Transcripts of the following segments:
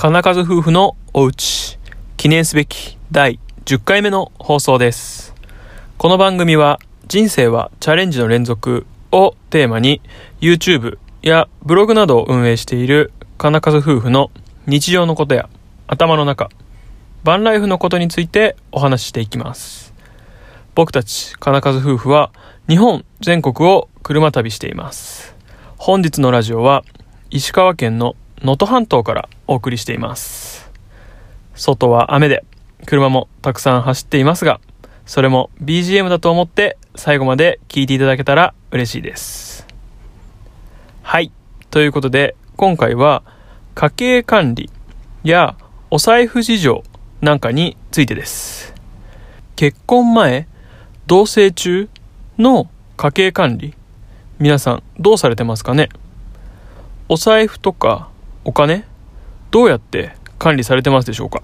金数夫婦のおうち記念すべき第10回目の放送です。この番組は人生はチャレンジの連続をテーマに YouTube やブログなどを運営している金数夫婦の日常のことや頭の中バンライフのことについてお話ししていきます。僕たち金数夫婦は日本全国を車旅しています。本日のラジオは石川県の能登半島からお送りしています。外は雨で車もたくさん走っていますがそれも BGM だと思って最後まで聞いていただけたら嬉しいです。はい。ということで今回は家計管理やお財布事情なんかについてです。結婚前同棲中の家計管理皆さんどうされてますかね？お財布とかお金どうやって管理されてますでしょうか？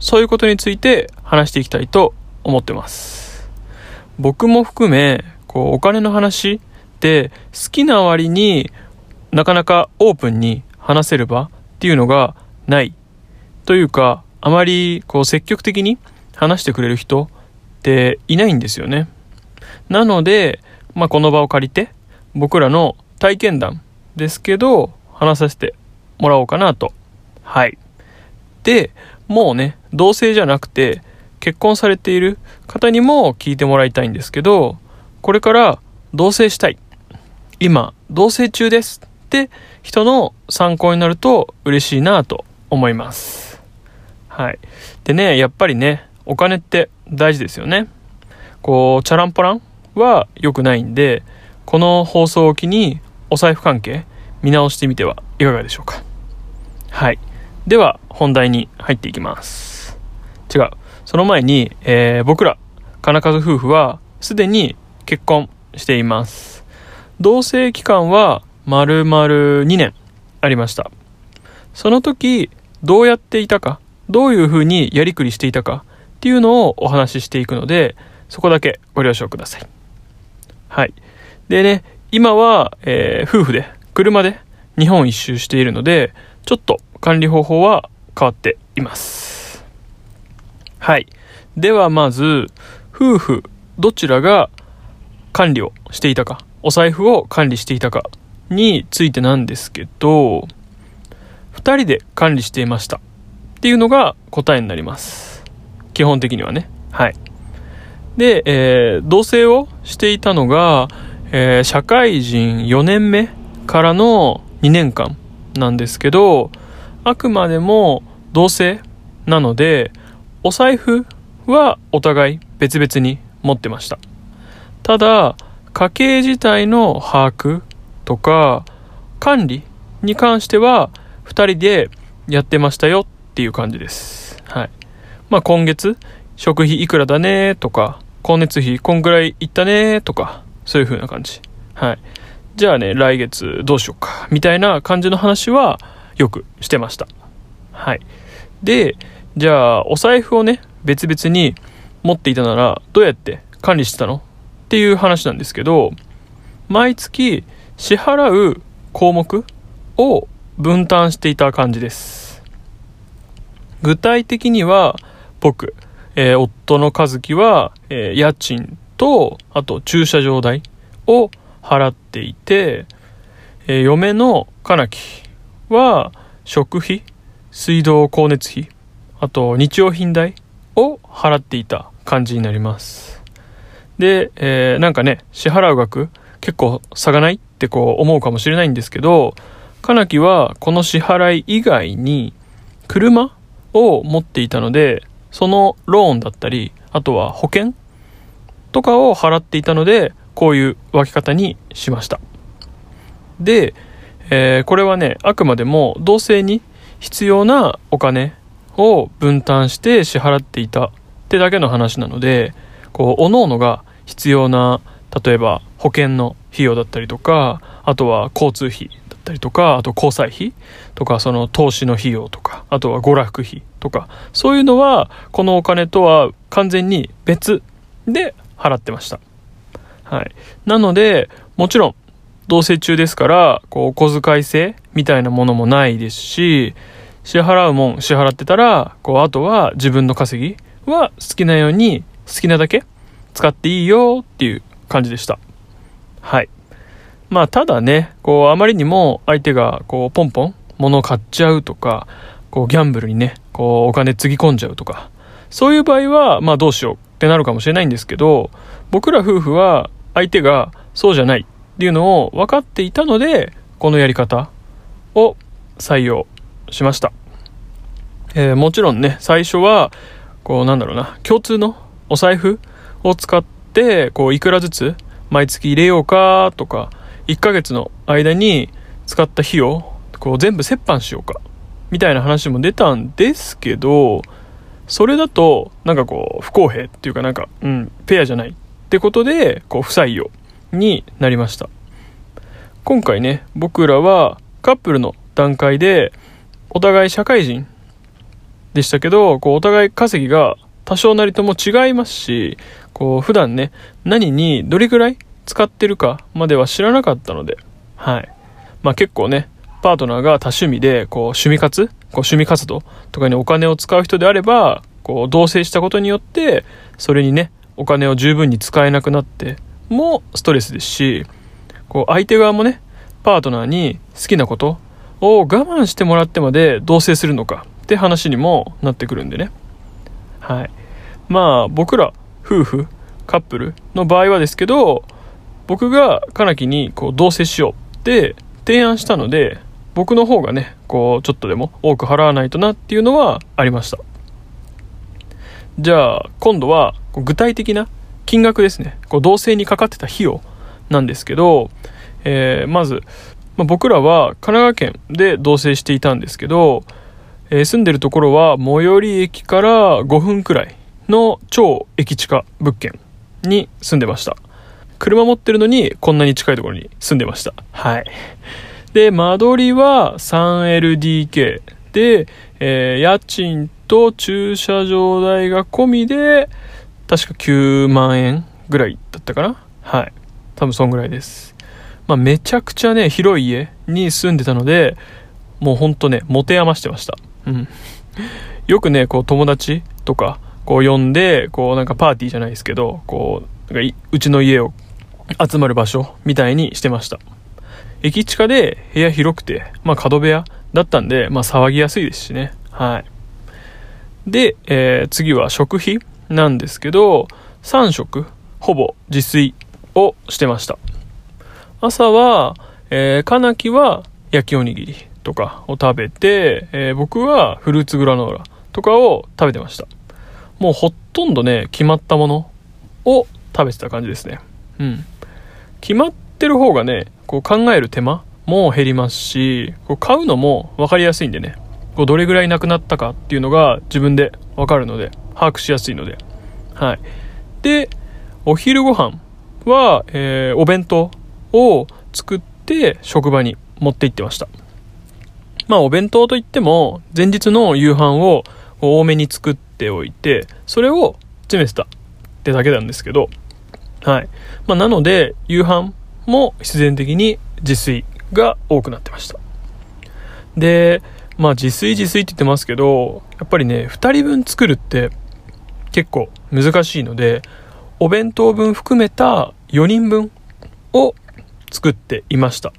そういうことについて話していきたいと思ってます。僕も含めこうお金の話って好きな割になかなかオープンに話せる場っていうのがない。というかあまりこう積極的に話してくれる人っていないんですよね。なので、まあ、この場を借りて僕らの体験談ですけど話させてもらおうかなと。はい。でもうね同性じゃなくて結婚されている方にも聞いてもらいたいんですけどこれから同棲したい。今同棲中ですって人の参考になると嬉しいなと思います。はい。でねやっぱりねお金って大事ですよね。こうチャランポランは良くないんでこの放送を機にお財布関係見直してみてはいかがでしょうか。はい。では本題に入っていきます。違う。その前に、えー、僕ら金数夫婦はすでに結婚しています。同棲期間は丸々2年ありました。その時どうやっていたかどういうふうにやりくりしていたかっていうのをお話ししていくのでそこだけご了承ください。はい。でね今は、えー、夫婦で車で日本一周しているのでちょっと管理方法は変わっていますはい。ではまず、夫婦どちらが管理をしていたか、お財布を管理していたかについてなんですけど、2人で管理していましたっていうのが答えになります。基本的にはね。はい。で、えー、同棲をしていたのが、えー、社会人4年目からの2年間なんですけど、あくまでも同棲なので、お財布はお互い別々に持ってました。ただ家計自体の把握とか管理に関しては2人でやってましたよっていう感じです。はい。まあ今月食費いくらだねとか光熱費こんぐらいいったねとかそういう風な感じ。はい。じゃあね来月どうしようかみたいな感じの話はよくしてました。はい。でじゃあお財布をね別々に持っていたならどうやって管理してたの？っていう話なんですけど毎月支払う項目を分担していた感じです。具体的には僕、えー、夫の和樹は、えー、家賃とあと駐車場代を払っていて、えー、嫁のかなきは食費水道光熱費あと日用品代を払っていた感じになります。で、えー、なんかね支払う額結構差がないってこう思うかもしれないんですけどかなきはこの支払い以外に車を持っていたのでそのローンだったりあとは保険とかを払っていたのでこういう分け方にしましたで、えー、これはねあくまでも同性に必要なお金を分担して支払っていたってだけの話なのでこう各々が必要な例えば保険の費用だったりとかあとは交通費だったりとかあと交際費とかその投資の費用とかあとは娯楽費とかそういうのはこのお金とは完全に別で払ってました。はい、なのでもちろん同棲中ですからこうお小遣い制みたいなものもないですし支払うもん支払ってたら、こう、あとは自分の稼ぎは好きなように、好きなだけ使っていいよっていう感じでした。はい。まあ、ただね、こう、あまりにも相手が、こう、ポンポン物を買っちゃうとか、こう、ギャンブルにね、こう、お金つぎ込んじゃうとか、そういう場合は、まあ、どうしようってなるかもしれないんですけど、僕ら夫婦は相手がそうじゃないっていうのを分かっていたので、このやり方を採用しました。えー、もちろんね、最初は、こうなんだろうな、共通のお財布を使って、こういくらずつ毎月入れようかとか、1ヶ月の間に使った費用、こう全部折半しようか、みたいな話も出たんですけど、それだと、なんかこう、不公平っていうかなんか、うん、ペアじゃないってことで、こう、不採用になりました。今回ね、僕らはカップルの段階で、お互い社会人でしたけど、こう、お互い稼ぎが多少なりとも違いますし、こう、普段ね、何にどれくらい使ってるかまでは知らなかったので、はい。まあ結構ね、パートナーが多趣味で、こう、趣味活こう、趣味活動とかにお金を使う人であれば、こう、同棲したことによって、それにね、お金を十分に使えなくなってもストレスですし、こう、相手側もね、パートナーに好きなことを我慢してもらってまで同棲するのかって話にもなってくるんでね。はい。まあ、僕ら、夫婦、カップルの場合はですけど、僕がカナキにこう同棲しようって提案したので、僕の方がね、こう、ちょっとでも多く払わないとなっていうのはありました。じゃあ、今度は具体的な金額ですね。こう同棲にかかってた費用なんですけど、えー、まず、まあ、僕らは神奈川県で同棲していたんですけど、えー、住んでるところは最寄り駅から5分くらいの超駅近物件に住んでました。車持ってるのにこんなに近いところに住んでました。はい。で、間取りは 3LDK で、えー、家賃と駐車場代が込みで、確か9万円ぐらいだったかな？はい。多分そんぐらいです。まあ、めちゃくちゃね、広い家に住んでたので、もうほんとね、持て余してました。うん。よくね、こう友達とか、こう呼んで、こうなんかパーティーじゃないですけど、こう、なんかうちの家を集まる場所みたいにしてました。駅地下で部屋広くて、まあ角部屋だったんで、まあ騒ぎやすいですしね。はい。で、えー、次は食費なんですけど、3食、ほぼ自炊をしてました。朝は、えー、かなきは焼きおにぎりとかを食べて、えー、僕はフルーツグラノーラとかを食べてました。もうほとんどね、決まったものを食べてた感じですね。うん。決まってる方がね、こう考える手間も減りますし、こう買うのも分かりやすいんでね、こうどれぐらいなくなったかっていうのが自分で分かるので、把握しやすいので。はい。で、お昼ご飯は、えー、お弁当を作って職場に持って行ってました。まあお弁当といっても、前日の夕飯を多めに作っておいて、それを詰めてたってだけなんですけど、はい。まあ、なので、夕飯も必然的に自炊が多くなってました。で、まあ自炊自炊って言ってますけど、やっぱりね、2人分作るって結構難しいので、お弁当分含めた4人分を作っていました。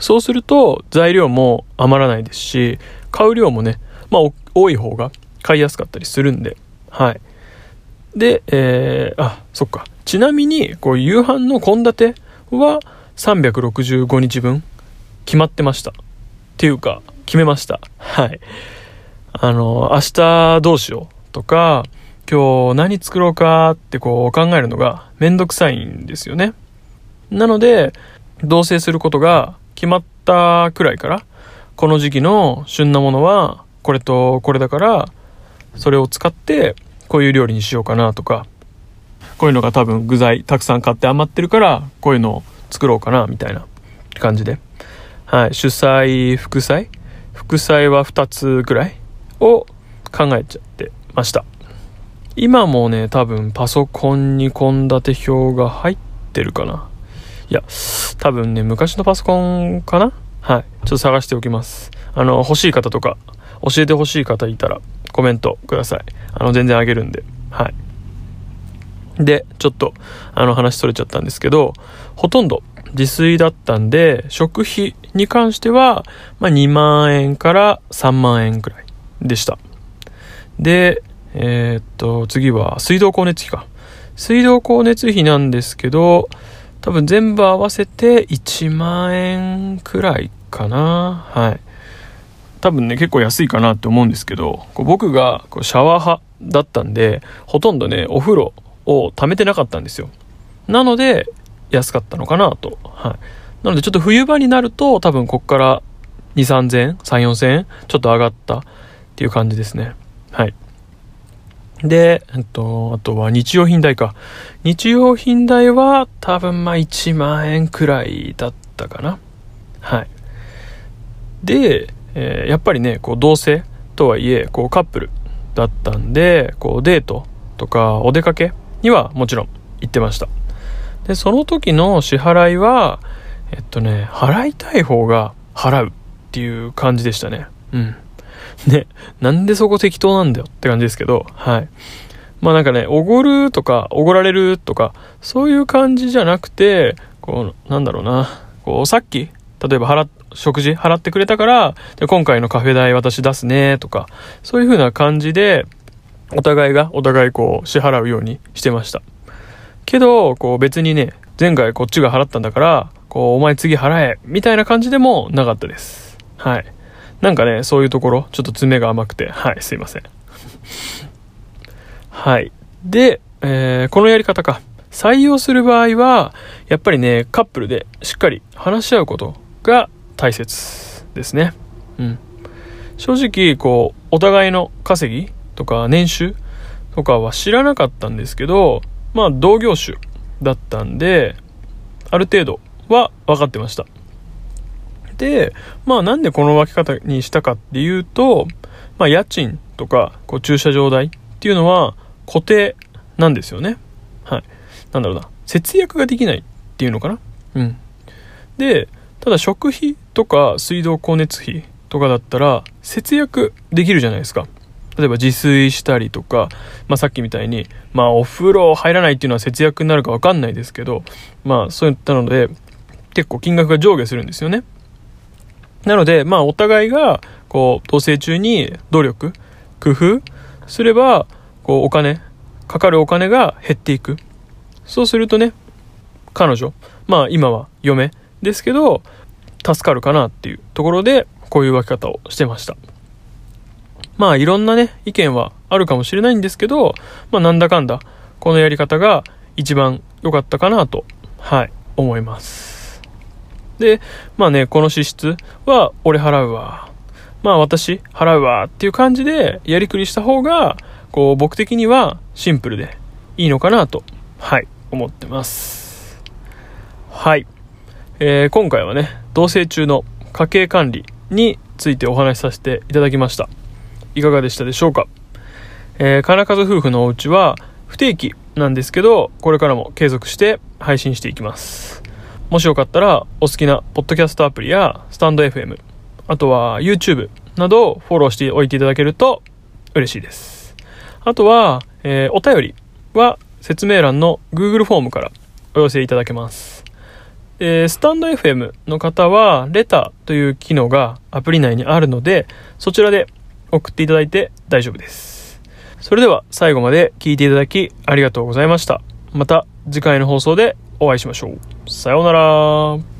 そうすると材料も余らないですし、買う量もね、まあ多い方が買いやすかったりするんで、はい。で、えー、あ、そっか。ちなみに、こう、夕飯の献立は365日分決まってました。っていうか、決めました。はい。あの、明日どうしようとか、今日何作ろうかってこう考えるのがめんどくさいんですよね。なので、同棲することが決まったくらいから、この時期の旬なものはこれとこれだから、それを使ってこういう料理にしようかなとか、こういうのが多分具材たくさん買って余ってるから、こういうのを作ろうかな、みたいな感じで。はい。主菜、副菜？副菜は2つくらいを考えちゃってました。今もね、多分パソコンに献立表が入ってるかな。いや、多分ね、昔のパソコンかな？はい。ちょっと探しておきます。あの、欲しい方とか教えてほしい方いたらコメントください。あの、全然あげるんで。はい。で、ちょっと、あの話それちゃったんですけど、ほとんど自炊だったんで、食費に関しては、まあ、2万円から3万円くらいでした。で、えー、っと、次は水道光熱費か。水道光熱費なんですけど、多分全部合わせて1万円くらいかな。はい。多分ね、結構安いかなって思うんですけど、こう僕がこうシャワー派だったんで、ほとんどね、お風呂を貯めてなかったんですよ。なので、安かったのかなと。はい。なので、ちょっと冬場になると、多分こっから2、3000、3、4000ちょっと上がったっていう感じですね。はい。で、えっと、あとは日用品代か。日用品代は多分まあ1万円くらいだったかな。はい。で、えー、やっぱりね、こう同性とはいえ、こうカップルだったんで、こうデートとかお出かけにはもちろん行ってました。で、その時の支払いは、えっとね、払いたい方が払うっていう感じでしたね。うん。ね、なんでそこ適当なんだよって感じですけど、はい。まあなんかね、おごるとか、おごられるとか、そういう感じじゃなくて、こう、なんだろうな、こう、さっき、例えば払、食事払ってくれたから、で今回のカフェ代私出すねとか、そういう風な感じで、お互いがお互いこう支払うようにしてました。けど、こう別にね、前回こっちが払ったんだから、こうお前次払え、みたいな感じでもなかったです。はい。なんかね、そういうところ、ちょっと爪が甘くて、はい、すいません。はい。で、えー、このやり方か。採用する場合は、やっぱりね、カップルでしっかり話し合うことが大切ですね。うん。正直、こう、お互いの稼ぎとか年収とかは知らなかったんですけど、まあ、同業種だったんで、ある程度は分かってました。で、まあなんでこの分け方にしたかっていうと、まあ家賃とかこう駐車場代っていうのは固定なんですよね。はい。なんだろうな。節約ができないっていうのかな。うん。で、ただ食費とか水道光熱費とかだったら節約できるじゃないですか。例えば自炊したりとか、まあさっきみたいに、まあお風呂入らないっていうのは節約になるかわかんないですけど、まあそういったので結構金額が上下するんですよね。なので、まあ、お互いが、こう、同棲中に努力、工夫すれば、こう、お金、かかるお金が減っていく。そうするとね、彼女、まあ、今は嫁ですけど、助かるかなっていうところで、こういう分け方をしてました。まあ、いろんなね、意見はあるかもしれないんですけど、まあ、なんだかんだ、このやり方が一番良かったかなと、はい、思います。で、まあね、この支出は俺払うわ。まあ私払うわっていう感じでやりくりした方が、こう僕的にはシンプルでいいのかなと、はい、思ってます。はい。えー、今回はね、同棲中の家計管理についてお話しさせていただきました。いかがでしたでしょうか？えー、金数夫婦のお家は不定期なんですけど、これからも継続して配信していきます。もしよかったらお好きなポッドキャストアプリやスタンド FM、あとは YouTube などをフォローしておいていただけると嬉しいです。あとは、えー、お便りは説明欄の Google フォームからお寄せいただけます。えー、スタンド FM の方は、レターという機能がアプリ内にあるので、そちらで送っていただいて大丈夫です。それでは最後まで聞いていただきありがとうございました。また次回の放送でお会いしましょう。さようなら。